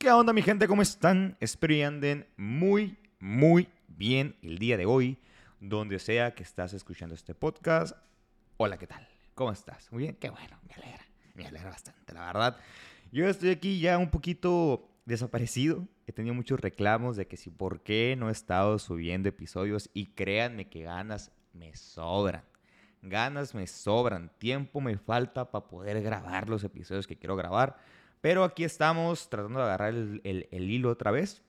¿Qué onda mi gente? ¿Cómo están? Espero muy, muy bien el día de hoy, donde sea que estás escuchando este podcast. Hola, ¿qué tal? ¿Cómo estás? Muy bien, qué bueno, me alegra, me alegra bastante, la verdad. Yo estoy aquí ya un poquito desaparecido. He tenido muchos reclamos de que si por qué no he estado subiendo episodios y créanme que ganas me sobran. Ganas me sobran, tiempo me falta para poder grabar los episodios que quiero grabar. Pero aquí estamos tratando de agarrar el, el, hilo otra vez.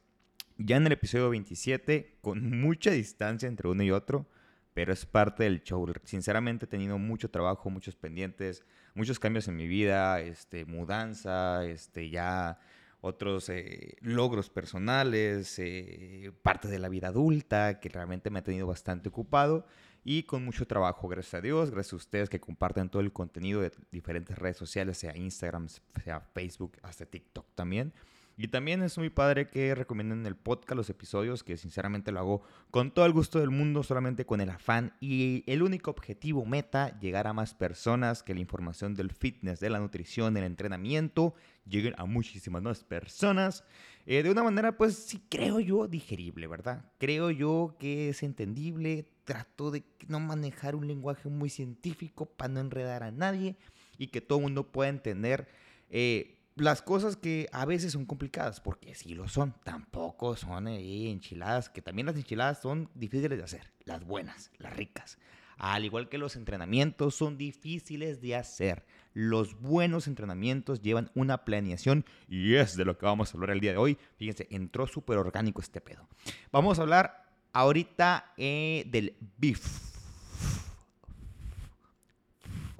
Ya en el episodio 27, con mucha distancia entre uno y otro, pero es parte del show. Sinceramente he tenido mucho trabajo, muchos pendientes, muchos cambios en mi vida, este, mudanza, este, ya otros eh, logros personales, eh, parte de la vida adulta, que realmente me ha tenido bastante ocupado y con mucho trabajo, gracias a Dios, gracias a ustedes que comparten todo el contenido de diferentes redes sociales, sea Instagram, sea Facebook, hasta TikTok también. Y también es muy padre que recomienden el podcast, los episodios, que sinceramente lo hago con todo el gusto del mundo, solamente con el afán y el único objetivo meta, llegar a más personas, que la información del fitness, de la nutrición, del entrenamiento, lleguen a muchísimas más personas. Eh, de una manera, pues sí creo yo, digerible, ¿verdad? Creo yo que es entendible, trato de no manejar un lenguaje muy científico para no enredar a nadie y que todo el mundo pueda entender. Eh, las cosas que a veces son complicadas, porque sí lo son, tampoco son eh, enchiladas, que también las enchiladas son difíciles de hacer, las buenas, las ricas. Al igual que los entrenamientos son difíciles de hacer. Los buenos entrenamientos llevan una planeación y es de lo que vamos a hablar el día de hoy. Fíjense, entró súper orgánico este pedo. Vamos a hablar ahorita eh, del beef.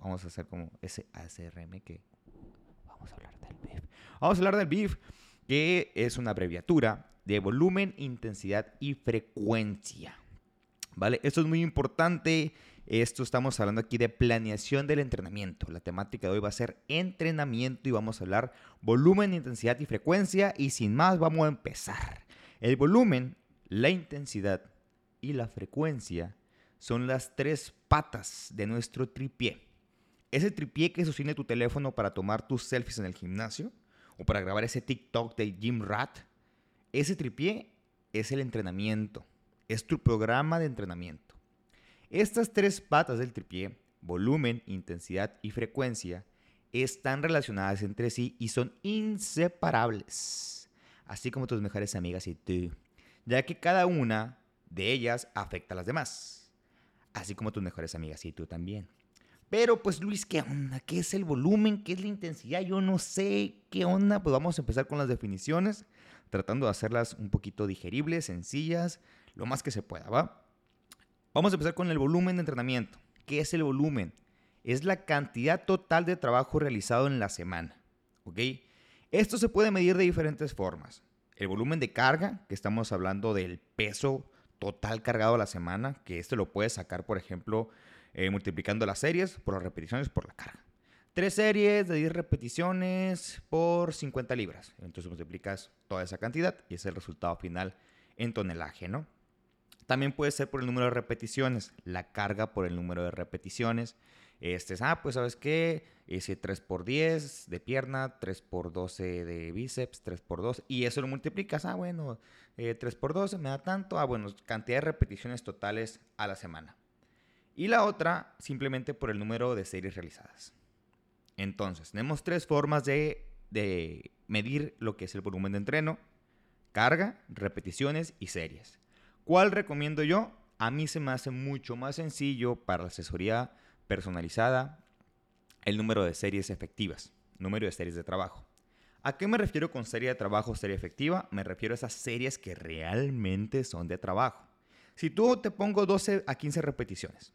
Vamos a hacer como ese ACRM que vamos a hablar del BIF. Vamos a hablar del BIF, que es una abreviatura de volumen, intensidad y frecuencia. ¿Vale? Esto es muy importante. Esto estamos hablando aquí de planeación del entrenamiento. La temática de hoy va a ser entrenamiento y vamos a hablar volumen, intensidad y frecuencia. Y sin más, vamos a empezar. El volumen, la intensidad y la frecuencia son las tres patas de nuestro tripié. Ese tripié que sostiene tu teléfono para tomar tus selfies en el gimnasio o para grabar ese TikTok de Jim Rat, ese tripié es el entrenamiento, es tu programa de entrenamiento. Estas tres patas del tripié, volumen, intensidad y frecuencia, están relacionadas entre sí y son inseparables, así como tus mejores amigas y tú, ya que cada una de ellas afecta a las demás, así como tus mejores amigas y tú también. Pero pues Luis, ¿qué onda? ¿Qué es el volumen? ¿Qué es la intensidad? Yo no sé qué onda. Pues vamos a empezar con las definiciones, tratando de hacerlas un poquito digeribles, sencillas, lo más que se pueda, ¿va? Vamos a empezar con el volumen de entrenamiento. ¿Qué es el volumen? Es la cantidad total de trabajo realizado en la semana, ¿ok? Esto se puede medir de diferentes formas. El volumen de carga, que estamos hablando del peso total cargado a la semana, que este lo puedes sacar, por ejemplo, eh, multiplicando las series por las repeticiones por la carga. Tres series de 10 repeticiones por 50 libras. Entonces multiplicas toda esa cantidad y es el resultado final en tonelaje, ¿no? También puede ser por el número de repeticiones, la carga por el número de repeticiones. Este es, ah, pues sabes qué, ese 3 por 10 de pierna, 3 por 12 de bíceps, 3 por 2, y eso lo multiplicas, ah, bueno, 3 eh, por 12 me da tanto, ah, bueno, cantidad de repeticiones totales a la semana y la otra simplemente por el número de series realizadas. Entonces, tenemos tres formas de, medir lo que es el volumen de entreno. Carga, repeticiones y series. ¿Cuál recomiendo yo? A mí se me hace mucho más sencillo para la asesoría personalizada el número de series efectivas, número de series de trabajo. ¿A qué me refiero con serie de trabajo, serie efectiva? Me refiero a esas series que realmente son de trabajo. Si tú te pongo 12 a 15 repeticiones,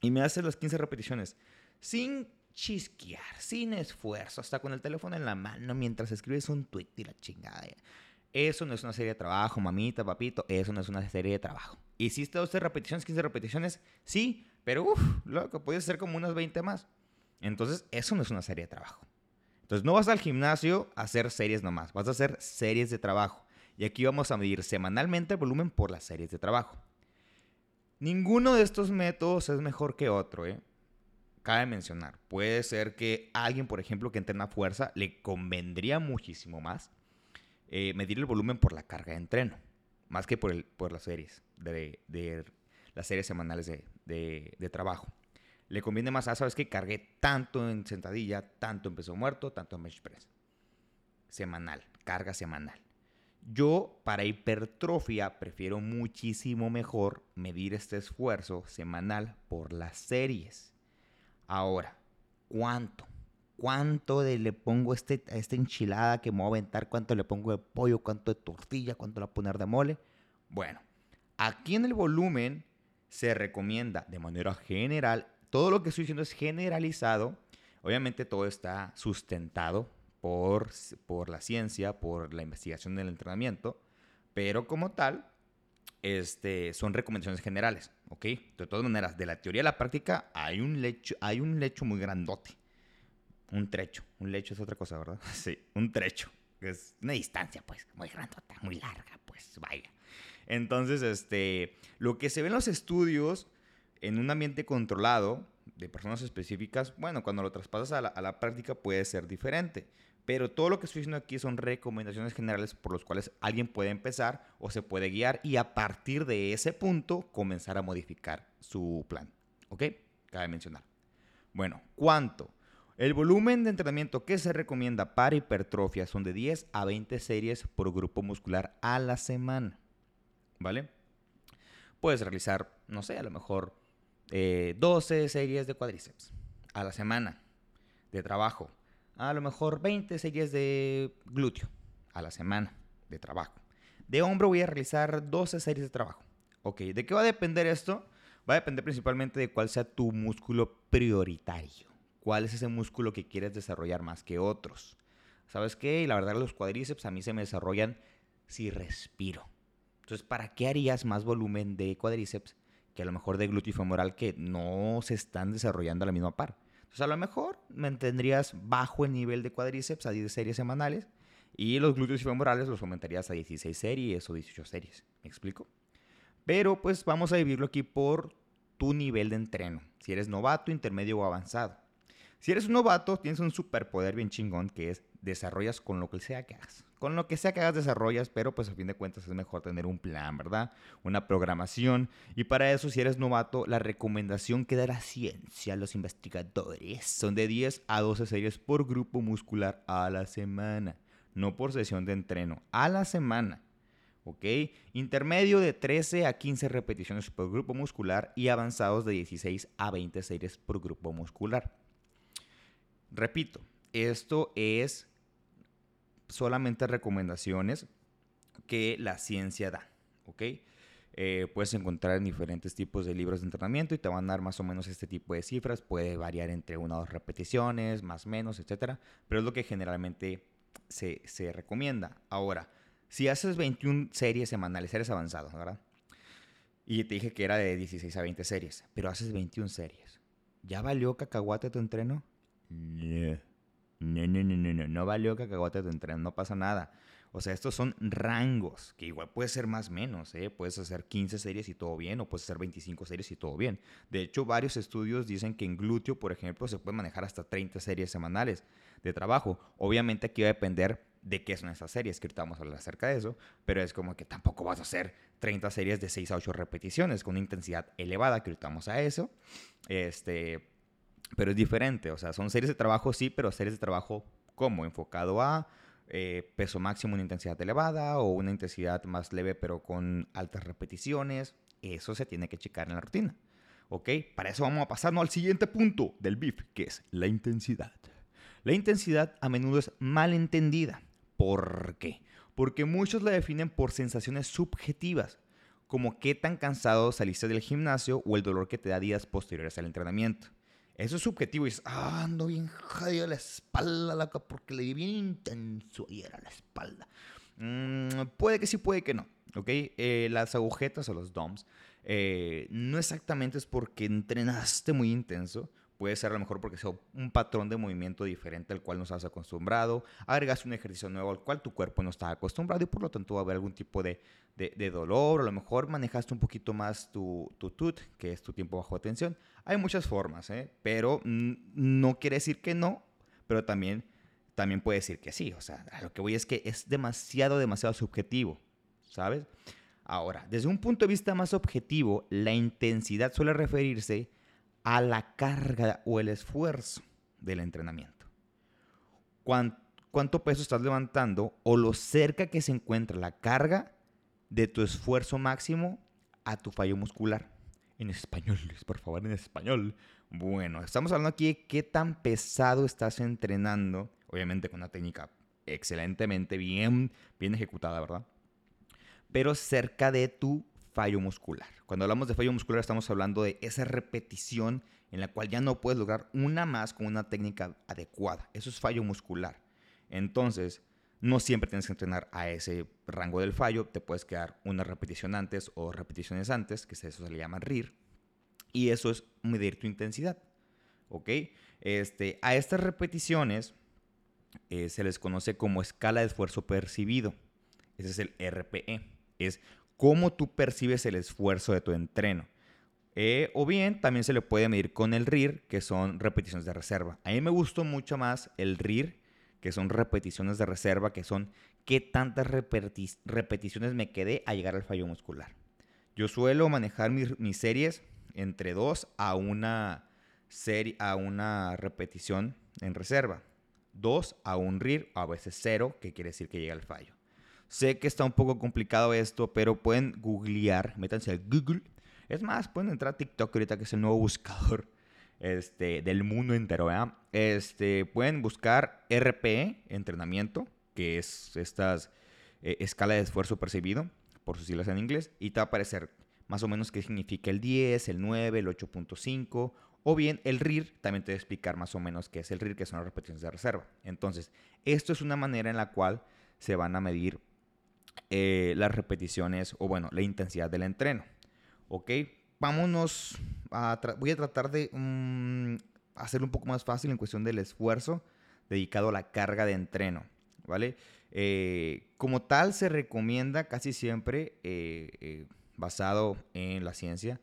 y me hace las 15 repeticiones sin chisquear, sin esfuerzo, hasta con el teléfono en la mano mientras escribes un tweet y la chingada. Eso no es una serie de trabajo, mamita, papito, eso no es una serie de trabajo. ¿Hiciste 12 repeticiones, 15 repeticiones? Sí, pero uff, loco, puede ser como unas 20 más. Entonces, eso no es una serie de trabajo. Entonces, no vas al gimnasio a hacer series nomás, vas a hacer series de trabajo. Y aquí vamos a medir semanalmente el volumen por las series de trabajo. Ninguno de estos métodos es mejor que otro, ¿eh? Cabe mencionar, puede ser que alguien, por ejemplo, que entrena fuerza, le convendría muchísimo más eh, medir el volumen por la carga de entreno, más que por, el, por las series, de, las series semanales de trabajo. Le conviene más, ah, sabes que cargué tanto en sentadilla, tanto en peso muerto, tanto en bench press. Semanal, carga semanal. Yo para hipertrofia prefiero muchísimo mejor medir este esfuerzo semanal por las series. Ahora, ¿cuánto? ¿Cuánto le pongo este, a esta enchilada que me voy a aventar? ¿Cuánto le pongo de pollo? ¿Cuánto de tortilla? ¿Cuánto le voy a poner de mole? Bueno, aquí en el volumen se recomienda de manera general, todo lo que estoy diciendo es generalizado. Obviamente todo está sustentado por, por la ciencia, por la investigación del entrenamiento, pero como tal, este, son recomendaciones generales, ¿ok? De todas maneras, de la teoría a la práctica hay un lecho, hay un lecho muy grandote. Un trecho. Un lecho es otra cosa, ¿verdad? Sí, un trecho. Es una distancia, pues, muy grandota, muy larga, pues, vaya. Entonces, este, lo que se ve en los estudios en un ambiente controlado de personas específicas, bueno, cuando lo traspasas a la, a la práctica puede ser diferente. Pero todo lo que estoy diciendo aquí son recomendaciones generales por las cuales alguien puede empezar o se puede guiar y a partir de ese punto comenzar a modificar su plan. ¿Ok? Cabe mencionar. Bueno, ¿cuánto? El volumen de entrenamiento que se recomienda para hipertrofia son de 10 a 20 series por grupo muscular a la semana. ¿Vale? Puedes realizar, no sé, a lo mejor 12 eh, series de cuádriceps a la semana de trabajo a lo mejor 20 series de glúteo a la semana de trabajo. De hombro voy a realizar 12 series de trabajo. Ok, ¿de qué va a depender esto? Va a depender principalmente de cuál sea tu músculo prioritario. ¿Cuál es ese músculo que quieres desarrollar más que otros? ¿Sabes qué? La verdad, los cuádriceps a mí se me desarrollan si respiro. Entonces, ¿para qué harías más volumen de cuádriceps que a lo mejor de glúteo femoral que no se están desarrollando a la misma par? Entonces, a lo mejor mantendrías bajo el nivel de cuádriceps a 10 series semanales y los glúteos y femorales los aumentarías a 16 series o 18 series. ¿Me explico? Pero pues vamos a dividirlo aquí por tu nivel de entreno. Si eres novato, intermedio o avanzado. Si eres novato, tienes un superpoder bien chingón que es desarrollas con lo que sea que hagas. Con lo que sea que hagas desarrollas, pero pues a fin de cuentas es mejor tener un plan, ¿verdad? Una programación. Y para eso, si eres novato, la recomendación que da la ciencia, los investigadores, son de 10 a 12 series por grupo muscular a la semana. No por sesión de entreno, a la semana. ¿ok? Intermedio de 13 a 15 repeticiones por grupo muscular y avanzados de 16 a 20 series por grupo muscular. Repito, esto es solamente recomendaciones que la ciencia da, ¿ok? Eh, puedes encontrar en diferentes tipos de libros de entrenamiento y te van a dar más o menos este tipo de cifras. Puede variar entre una o dos repeticiones, más o menos, etcétera. Pero es lo que generalmente se, se, recomienda. Ahora, si haces 21 series semanales, eres avanzado, ¿verdad? Y te dije que era de 16 a 20 series, pero haces 21 series. ¿Ya valió cacahuate tu entreno? No. No, no, no, no, no, no valió cacahuate tu entreno, no pasa nada. O sea, estos son rangos, que igual puede ser más menos, ¿eh? Puedes hacer 15 series y todo bien, o puedes hacer 25 series y todo bien. De hecho, varios estudios dicen que en glúteo, por ejemplo, se puede manejar hasta 30 series semanales de trabajo. Obviamente aquí va a depender de qué son esas series, que ahorita vamos acerca de eso, pero es como que tampoco vas a hacer 30 series de 6 a 8 repeticiones con intensidad elevada, que ahorita vamos a eso. Este, pero es diferente, o sea, son series de trabajo, sí, pero series de trabajo como enfocado a eh, peso máximo, una intensidad elevada o una intensidad más leve pero con altas repeticiones. Eso se tiene que checar en la rutina. ¿Ok? Para eso vamos a pasarnos al siguiente punto del BIF, que es la intensidad. La intensidad a menudo es mal entendida. ¿Por qué? Porque muchos la definen por sensaciones subjetivas, como qué tan cansado saliste del gimnasio o el dolor que te da días posteriores al entrenamiento. Eso es subjetivo y dices, ah, ando bien jodido la espalda, porque le di bien intenso ayer a la espalda. Mm, puede que sí, puede que no. ¿Ok? Eh, las agujetas o los DOMs eh, no exactamente es porque entrenaste muy intenso. Puede ser a lo mejor porque sea un patrón de movimiento diferente al cual no estás acostumbrado. Agregaste un ejercicio nuevo al cual tu cuerpo no está acostumbrado y por lo tanto va a haber algún tipo de, de, dolor. a lo mejor manejaste un poquito más tu, tu TUT, que es tu tiempo bajo tensión. Hay muchas formas, ¿eh? pero no quiere decir que no, pero también también puede decir que sí. O sea, a lo que voy es que es demasiado, demasiado subjetivo, ¿sabes? Ahora, desde un punto de vista más objetivo, la intensidad suele referirse a la carga o el esfuerzo del entrenamiento. ¿Cuánto peso estás levantando o lo cerca que se encuentra la carga de tu esfuerzo máximo a tu fallo muscular? En español, por favor, en español. Bueno, estamos hablando aquí de qué tan pesado estás entrenando, obviamente con una técnica excelentemente bien, bien ejecutada, ¿verdad? Pero cerca de tu fallo muscular. Cuando hablamos de fallo muscular estamos hablando de esa repetición en la cual ya no puedes lograr una más con una técnica adecuada. Eso es fallo muscular. Entonces, no siempre tienes que entrenar a ese rango del fallo. Te puedes quedar una repetición antes o repeticiones antes, que eso se le llama RIR. Y eso es medir tu intensidad. ¿Ok? Este, a estas repeticiones eh, se les conoce como escala de esfuerzo percibido. Ese es el RPE. Es cómo tú percibes el esfuerzo de tu entreno. Eh, o bien también se le puede medir con el RIR, que son repeticiones de reserva. A mí me gustó mucho más el RIR, que son repeticiones de reserva, que son qué tantas repeticiones me quedé a llegar al fallo muscular. Yo suelo manejar mis, series entre dos a una, serie, a una repetición en reserva. Dos a un RIR, a veces cero, que quiere decir que llega al fallo. Sé que está un poco complicado esto, pero pueden googlear, métanse a Google es más, pueden entrar a TikTok ahorita que es el nuevo buscador este, del mundo entero. Este, pueden buscar RPE, entrenamiento, que es esta eh, escala de esfuerzo percibido, por sus siglas en inglés, y te va a aparecer más o menos qué significa el 10, el 9, el 8.5, o bien el RIR, también te voy a explicar más o menos qué es el RIR, que son las repeticiones de reserva. Entonces, esto es una manera en la cual se van a medir eh, las repeticiones, o bueno, la intensidad del entreno. ¿Ok? Vámonos a... Voy a tratar de mm, hacerlo un poco más fácil en cuestión del esfuerzo dedicado a la carga de entreno, ¿vale? Eh, como tal, se recomienda casi siempre, eh, basado en la ciencia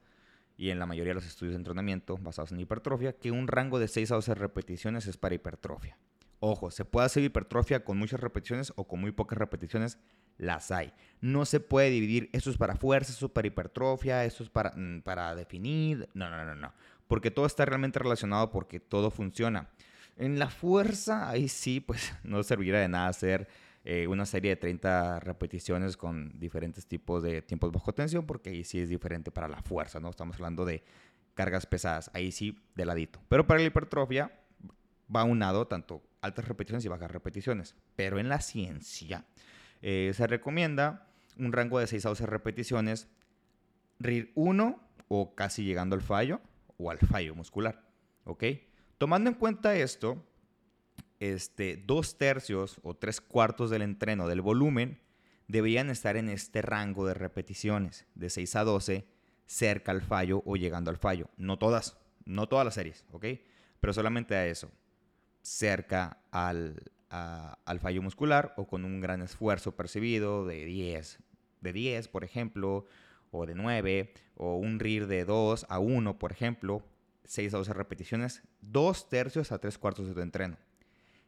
y en la mayoría de los estudios de entrenamiento basados en hipertrofia, que un rango de 6 a 12 repeticiones es para hipertrofia. Ojo, se puede hacer hipertrofia con muchas repeticiones o con muy pocas repeticiones, las hay. No se puede dividir, eso es para fuerza, eso es para hipertrofia, eso es para, mm, para definir. No, no, no, no. Porque todo está realmente relacionado porque todo funciona. En la fuerza, ahí sí, pues no serviría de nada hacer eh, una serie de 30 repeticiones con diferentes tipos de tiempos bajo tensión, porque ahí sí es diferente para la fuerza, ¿no? Estamos hablando de cargas pesadas, ahí sí de ladito. Pero para la hipertrofia va unado tanto altas repeticiones y bajas repeticiones. Pero en la ciencia eh, se recomienda un rango de 6 a 12 repeticiones, RIR 1 o casi llegando al fallo o al fallo muscular. ¿Ok? Tomando en cuenta esto, este, dos tercios o tres cuartos del entreno del volumen deberían estar en este rango de repeticiones, de 6 a 12, cerca al fallo o llegando al fallo. No todas, no todas las series, ¿ok? Pero solamente a eso cerca al, al fallo muscular o con un gran esfuerzo percibido de 10, de 10, por ejemplo, o de 9, o un RIR de 2 a 1, por ejemplo, 6 a 12 repeticiones, 2 tercios a 3 cuartos de tu entreno.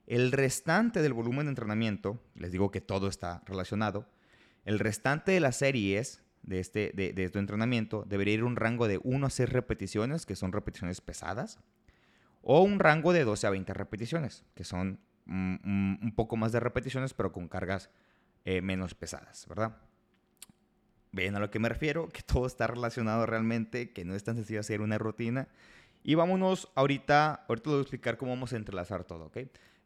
El restante del volumen de entrenamiento, les digo que todo está relacionado, el restante de las series de, este, de, de tu entrenamiento debería ir a un rango de 1 a 6 repeticiones, que son repeticiones pesadas, o un rango de 12 a 20 repeticiones, que son un poco más de repeticiones, pero con cargas eh, menos pesadas, ¿verdad? Ven a lo que me refiero, que todo está relacionado realmente, que no es tan sencillo hacer una rutina. Y vámonos ahorita, ahorita les voy a explicar cómo vamos a entrelazar todo, ¿ok?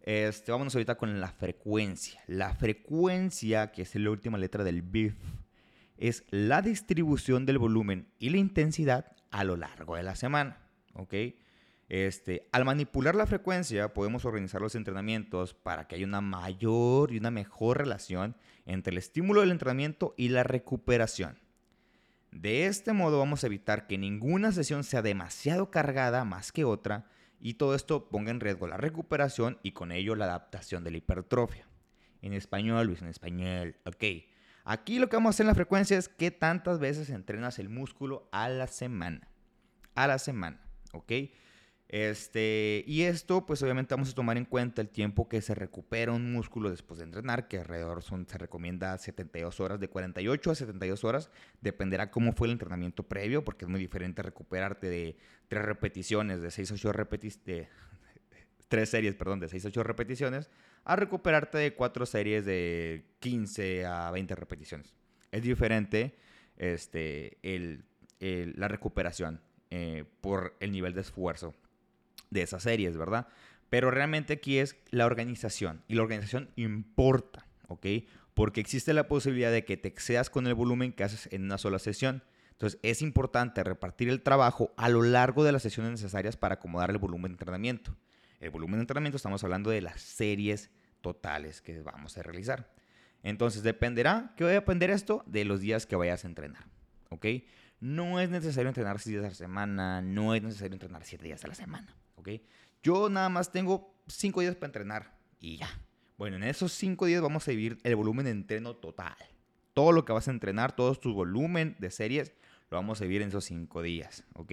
Este, vámonos ahorita con la frecuencia. La frecuencia, que es la última letra del BIF, es la distribución del volumen y la intensidad a lo largo de la semana, ¿ok? Este, al manipular la frecuencia podemos organizar los entrenamientos para que haya una mayor y una mejor relación entre el estímulo del entrenamiento y la recuperación. De este modo vamos a evitar que ninguna sesión sea demasiado cargada más que otra y todo esto ponga en riesgo la recuperación y con ello la adaptación de la hipertrofia. En español, Luis, en español, ok. Aquí lo que vamos a hacer en la frecuencia es qué tantas veces entrenas el músculo a la semana. A la semana, ¿ok? Este, y esto, pues obviamente vamos a tomar en cuenta el tiempo que se recupera un músculo después de entrenar, que alrededor son, se recomienda 72 horas, de 48 a 72 horas, dependerá cómo fue el entrenamiento previo, porque es muy diferente recuperarte de tres repeticiones, de 6 a 8 repeticiones, tres series, perdón, de 6 a 8 repeticiones, a recuperarte de cuatro series de 15 a 20 repeticiones. Es diferente este, el, la recuperación eh, por el nivel de esfuerzo de esas series, ¿verdad? Pero realmente aquí es la organización y la organización importa, ¿ok? Porque existe la posibilidad de que te excedas con el volumen que haces en una sola sesión. Entonces es importante repartir el trabajo a lo largo de las sesiones necesarias para acomodar el volumen de entrenamiento. El volumen de entrenamiento estamos hablando de las series totales que vamos a realizar. Entonces dependerá, ¿qué va a depender esto? De los días que vayas a entrenar, ¿ok? No es necesario entrenar 6 días a la semana, no es necesario entrenar 7 días a la semana. ¿Ok? Yo nada más tengo cinco días para entrenar y ya. Bueno, en esos cinco días vamos a vivir el volumen de entreno total. Todo lo que vas a entrenar, todo tu volumen de series, lo vamos a vivir en esos cinco días, ¿ok?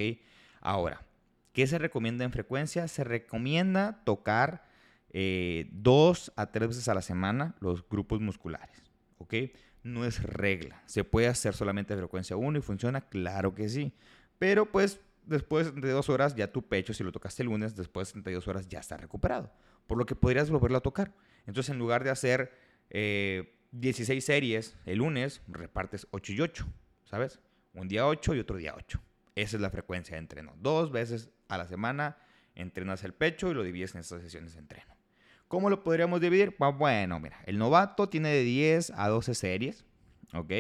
Ahora, ¿qué se recomienda en frecuencia? Se recomienda tocar eh, dos a tres veces a la semana los grupos musculares, ¿ok? No es regla. ¿Se puede hacer solamente frecuencia 1 y funciona? Claro que sí. Pero pues después de dos horas ya tu pecho, si lo tocaste el lunes, después de 32 horas ya está recuperado. Por lo que podrías volverlo a tocar. Entonces, en lugar de hacer 16 eh, series el lunes, repartes 8 y 8, ¿sabes? Un día 8 y otro día 8. Esa es la frecuencia de entreno. Dos veces a la semana entrenas el pecho y lo divides en estas sesiones de entreno. ¿Cómo lo podríamos dividir? Pues bueno, mira, el novato tiene de 10 a 12 series, ¿ok?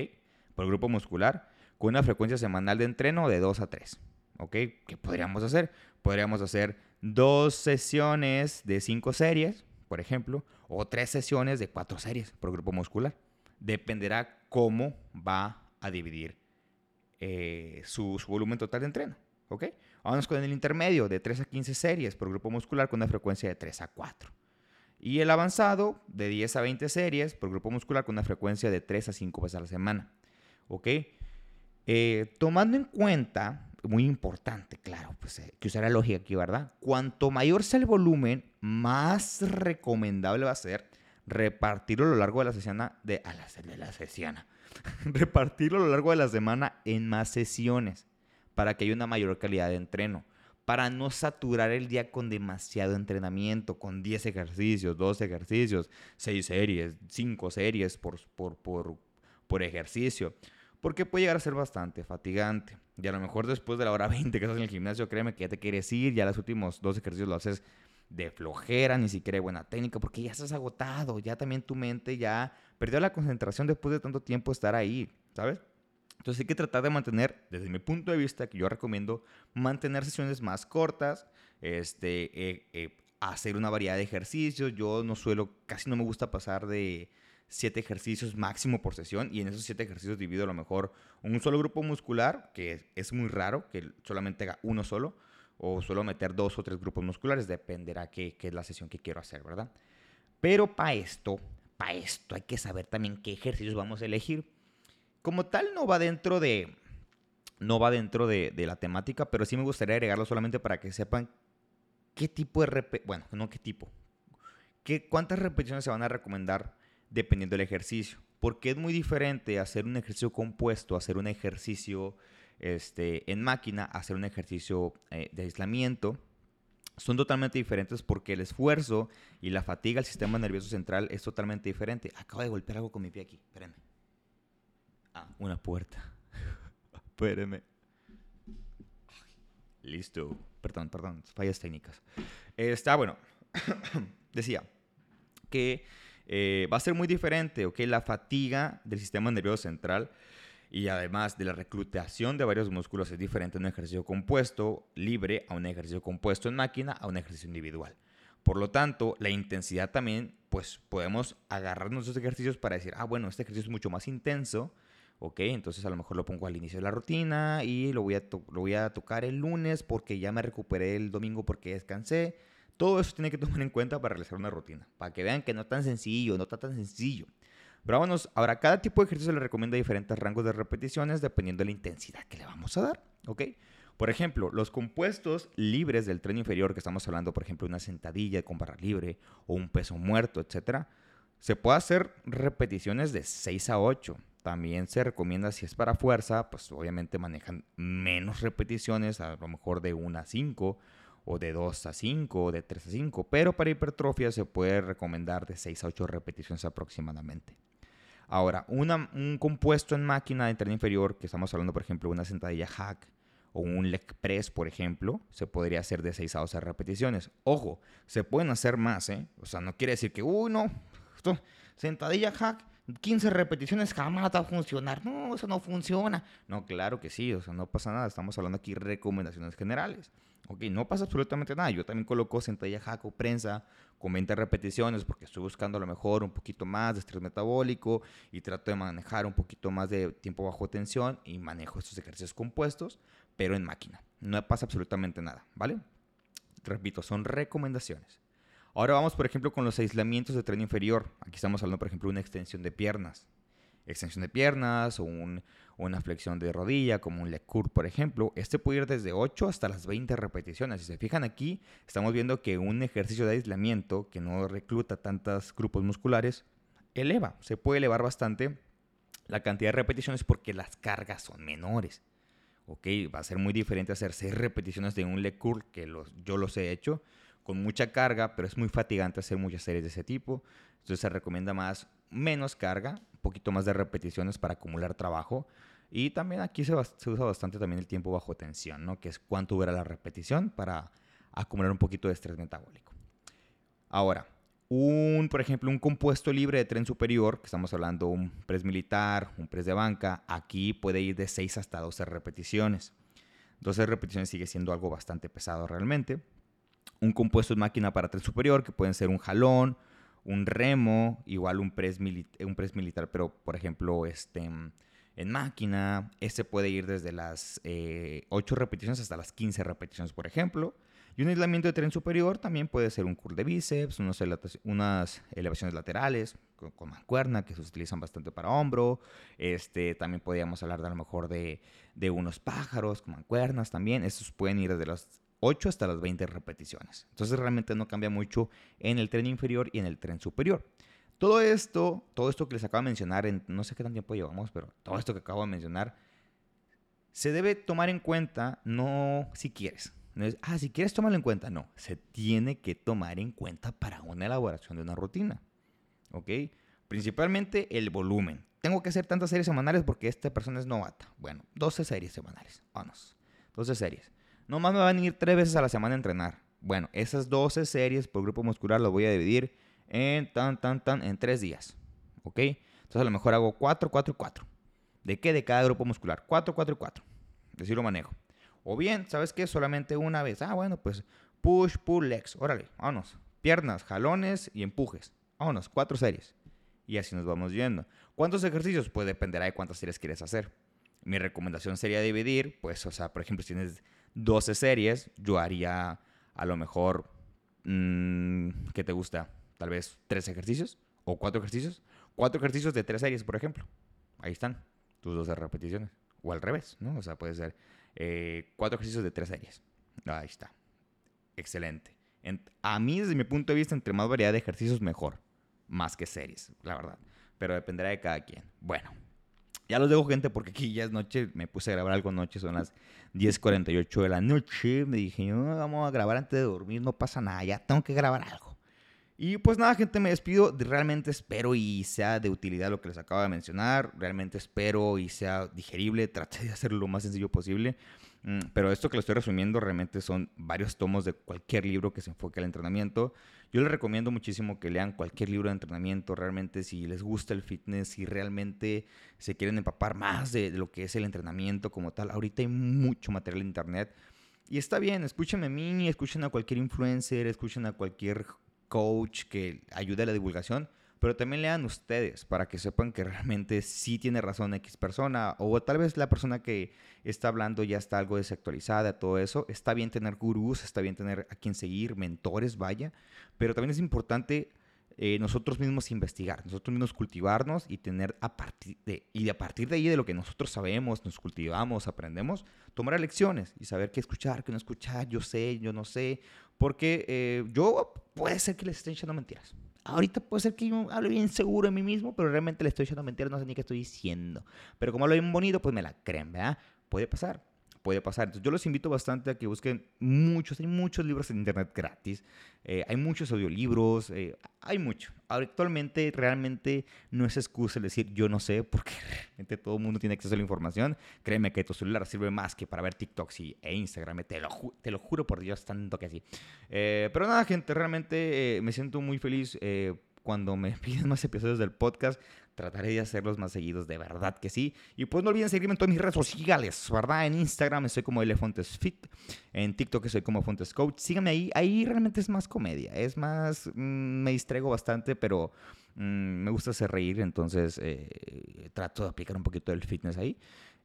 Por grupo muscular, con una frecuencia semanal de entreno de 2 a 3. ¿Ok? ¿Qué podríamos hacer? Podríamos hacer dos sesiones de cinco series, por ejemplo, o tres sesiones de cuatro series por grupo muscular. Dependerá cómo va a dividir eh, su, volumen total de entreno. ¿Ok? Vamos con el intermedio de 3 a 15 series por grupo muscular con una frecuencia de 3 a 4. Y el avanzado de 10 a 20 series por grupo muscular con una frecuencia de 3 a 5 veces a la semana. ¿Ok? Eh, tomando en cuenta muy importante, claro, pues eh, que usar la lógica aquí, ¿verdad? Cuanto mayor sea el volumen, más recomendable va a ser repartirlo a lo largo de la sesión de, a la, de la sesión, repartirlo a lo largo de la semana en más sesiones para que haya una mayor calidad de entreno, para no saturar el día con demasiado entrenamiento, con 10 ejercicios, 12 ejercicios, 6 series, 5 series por, por, por, por ejercicio porque puede llegar a ser bastante fatigante. Y a lo mejor después de la hora 20 que estás en el gimnasio, créeme que ya te quieres ir, ya los últimos dos ejercicios lo haces de flojera, ni siquiera buena técnica, porque ya estás agotado, ya también tu mente ya perdió la concentración después de tanto tiempo estar ahí, ¿sabes? Entonces hay que tratar de mantener, desde mi punto de vista, que yo recomiendo mantener sesiones más cortas, este, eh, eh, hacer una variedad de ejercicios. Yo no suelo, casi no me gusta pasar de siete ejercicios máximo por sesión y en esos siete ejercicios divido a lo mejor un solo grupo muscular, que es muy raro que solamente haga uno solo, o suelo meter dos o tres grupos musculares, dependerá qué, qué es la sesión que quiero hacer, ¿verdad? Pero para esto, para esto hay que saber también qué ejercicios vamos a elegir. Como tal no va dentro de, no va dentro de, de la temática, pero sí me gustaría agregarlo solamente para que sepan qué tipo de, bueno, no qué tipo, qué, cuántas repeticiones se van a recomendar dependiendo del ejercicio. Porque es muy diferente hacer un ejercicio compuesto, hacer un ejercicio este, en máquina, hacer un ejercicio eh, de aislamiento. Son totalmente diferentes porque el esfuerzo y la fatiga del sistema nervioso central es totalmente diferente. Acabo de golpear algo con mi pie aquí, espérenme. Ah, una puerta. Espérenme. Listo. Perdón, perdón, fallas técnicas. Está bueno. Decía que eh, va a ser muy diferente, ¿ok? La fatiga del sistema nervioso central y además de la reclutación de varios músculos es diferente en un ejercicio compuesto libre a un ejercicio compuesto en máquina a un ejercicio individual. Por lo tanto, la intensidad también, pues podemos agarrarnos esos ejercicios para decir, ah, bueno, este ejercicio es mucho más intenso, ¿ok? Entonces a lo mejor lo pongo al inicio de la rutina y lo voy a, lo voy a tocar el lunes porque ya me recuperé el domingo porque descansé todo eso tiene que tomar en cuenta para realizar una rutina, para que vean que no es tan sencillo, no está tan sencillo. Pero vámonos, ahora cada tipo de ejercicio le recomienda diferentes rangos de repeticiones dependiendo de la intensidad que le vamos a dar, ¿ok? Por ejemplo, los compuestos libres del tren inferior, que estamos hablando, por ejemplo, una sentadilla con barra libre o un peso muerto, etcétera, se puede hacer repeticiones de 6 a 8. También se recomienda si es para fuerza, pues obviamente manejan menos repeticiones, a lo mejor de 1 a 5 o de 2 a 5 o de 3 a 5, pero para hipertrofia se puede recomendar de 6 a 8 repeticiones aproximadamente. Ahora, un compuesto en máquina de tren inferior, que estamos hablando por ejemplo de una sentadilla hack o un leg press, por ejemplo, se podría hacer de 6 a 12 repeticiones. Ojo, se pueden hacer más, ¿eh? O sea, no quiere decir que, uy, no, sentadilla hack, 15 repeticiones jamás va a funcionar. No, eso no funciona. No, claro que sí, o sea, no pasa nada. Estamos hablando aquí recomendaciones generales. Ok, no pasa absolutamente nada. Yo también coloco sentadilla hack o prensa con 20 repeticiones porque estoy buscando a lo mejor un poquito más de estrés metabólico y trato de manejar un poquito más de tiempo bajo tensión y manejo estos ejercicios compuestos, pero en máquina. No pasa absolutamente nada, ¿vale? Repito, son recomendaciones. Ahora vamos, por ejemplo, con los aislamientos de tren inferior. Aquí estamos hablando, por ejemplo, de una extensión de piernas. Extensión de piernas o una flexión de rodilla, como un leg curl, por ejemplo. Este puede ir desde 8 hasta las 20 repeticiones. Si se fijan aquí, estamos viendo que un ejercicio de aislamiento que no recluta tantos grupos musculares, eleva, se puede elevar bastante la cantidad de repeticiones porque las cargas son menores. Ok, va a ser muy diferente hacer 6 repeticiones de un leg curl, que los, yo los he hecho, con mucha carga, pero es muy fatigante hacer muchas series de ese tipo. Entonces se recomienda más, menos carga, un poquito más de repeticiones para acumular trabajo. Y también aquí se, se usa bastante también el tiempo bajo tensión, ¿no? que es cuánto dura la repetición para acumular un poquito de estrés metabólico. Ahora, un, por ejemplo, un compuesto libre de tren superior, que estamos hablando un press militar, un press de banca, aquí puede ir de 6 hasta 12 repeticiones. 12 repeticiones sigue siendo algo bastante pesado realmente un compuesto de máquina para tren superior, que pueden ser un jalón, un remo, igual un press, un press militar, pero por ejemplo, este, en máquina, este puede ir desde las 8 eh, repeticiones hasta las 15 repeticiones, por ejemplo. Y un aislamiento de tren superior también puede ser un curl de bíceps, unas elevaciones laterales con, mancuerna que se utilizan bastante para hombro. Este, también podríamos hablar de a lo mejor de, de unos pájaros con mancuernas también. Estos pueden ir desde las 8 hasta las 20 repeticiones. Entonces realmente no cambia mucho en el tren inferior y en el tren superior. Todo esto, todo esto que les acabo de mencionar, en, no sé qué tan tiempo llevamos, pero todo esto que acabo de mencionar, se debe tomar en cuenta, no si quieres. No es, ah, si quieres tomarlo en cuenta. No, se tiene que tomar en cuenta para una elaboración de una rutina. ¿Ok? Principalmente el volumen. Tengo que hacer tantas series semanales porque esta persona es novata. Bueno, 12 series semanales. Vamos. 12 series. Nomás me van a ir tres veces a la semana a entrenar. Bueno, esas 12 series por grupo muscular las voy a dividir en tan, tan, tan, en tres días. ¿Ok? Entonces a lo mejor hago 4, 4 y 4. ¿De qué? De cada grupo muscular. 4, 4 y 4. Así lo manejo. O bien, ¿sabes qué? Solamente una vez. Ah, bueno, pues push, pull, legs. Órale, vámonos. Piernas, jalones y empujes. Vámonos, cuatro series. Y así nos vamos yendo. ¿Cuántos ejercicios? Pues dependerá de cuántas series quieres hacer. Mi recomendación sería dividir, pues, o sea, por ejemplo, si tienes 12 series, yo haría a lo mejor, mm, ¿qué te gusta? Tal vez tres ejercicios o cuatro ejercicios. Cuatro ejercicios de tres series, por ejemplo. Ahí están tus 12 repeticiones. O al revés, ¿no? O sea, puede ser eh, cuatro ejercicios de tres series. Ahí está. Excelente. a mí, desde mi punto de vista, entre más variedad de ejercicios, mejor. Más que series, la verdad. Pero dependerá de cada quien. Bueno, ya los dejo, gente, porque aquí ya es noche. Me puse a grabar algo noche, son las 10.48 de la noche. Me dije, no, vamos a grabar antes de dormir, no pasa nada, ya tengo que grabar algo. Y pues nada, gente, me despido. Realmente espero y sea de utilidad lo que les acabo de mencionar. Realmente espero y sea digerible. Traté de hacerlo lo más sencillo posible. Mm, pero esto que lo estoy resumiendo realmente son varios tomos de cualquier libro que se enfoque al entrenamiento. Yo les recomiendo muchísimo que lean cualquier libro de entrenamiento. Realmente si les gusta el fitness, si realmente se quieren empapar más de, lo que es el entrenamiento como tal. Ahorita hay mucho material en internet. Y está bien, escúchenme a mí, escuchen a cualquier influencer, escuchen a cualquier coach que ayude a la divulgación, pero también lean ustedes para que sepan que realmente sí tiene razón X persona o tal vez la persona que está hablando ya está algo desactualizada, todo eso. Está bien tener gurús, está bien tener a quien seguir, mentores, vaya, pero también es importante eh, nosotros mismos investigar, nosotros mismos cultivarnos y tener a partir de, y a partir de ahí de lo que nosotros sabemos, nos cultivamos, aprendemos, tomar lecciones y saber qué escuchar, qué no escuchar, yo sé, yo no sé, porque eh, yo puede ser que les esté echando mentiras. Ahorita puede ser que yo hable bien seguro de mí mismo, pero realmente le estoy echando mentiras, no sé ni qué estoy diciendo. Pero como hablo bien bonito, pues me la creen, ¿verdad? Puede pasar puede pasar. Entonces, yo los invito bastante a que busquen muchos, hay muchos libros en internet gratis, eh, hay muchos audiolibros, eh, hay mucho. Actualmente realmente no es excusa el decir yo no sé, porque realmente todo el mundo tiene acceso a la información. Créeme que tu celular sirve más que para ver TikToks e Instagram, te lo, te lo juro por Dios, tanto que así. Eh, pero nada, gente, realmente me siento muy feliz cuando me piden más episodios del podcast, trataré de hacerlos más seguidos, de verdad que sí. Y pues no olviden seguirme en todas mis redes sociales, ¿verdad? En Instagram estoy como Elefontes Fit, en TikTok soy como Fontes Coach. Síganme ahí, ahí realmente es más comedia, es más, mm, me distraigo bastante, pero mm, me gusta hacer reír, entonces eh, trato de aplicar un poquito del fitness ahí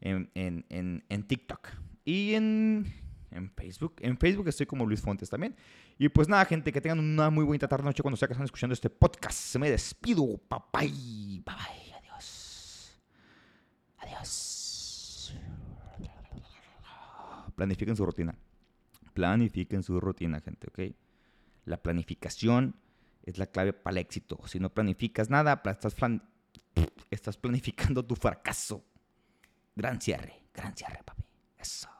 en, en, en TikTok. Y en en Facebook. En Facebook estoy como Luis Fontes también. Y pues nada, gente, que tengan una muy bonita tarde noche cuando sea que están escuchando este podcast. Me despido. Bye. Bye bye. Adiós. Adiós. Planifiquen su rutina. Planifiquen su rutina, gente, ¿ok? La planificación es la clave para el éxito. Si no planificas nada, estás, estás planificando tu fracaso. Gran cierre, gran cierre, papi. Eso.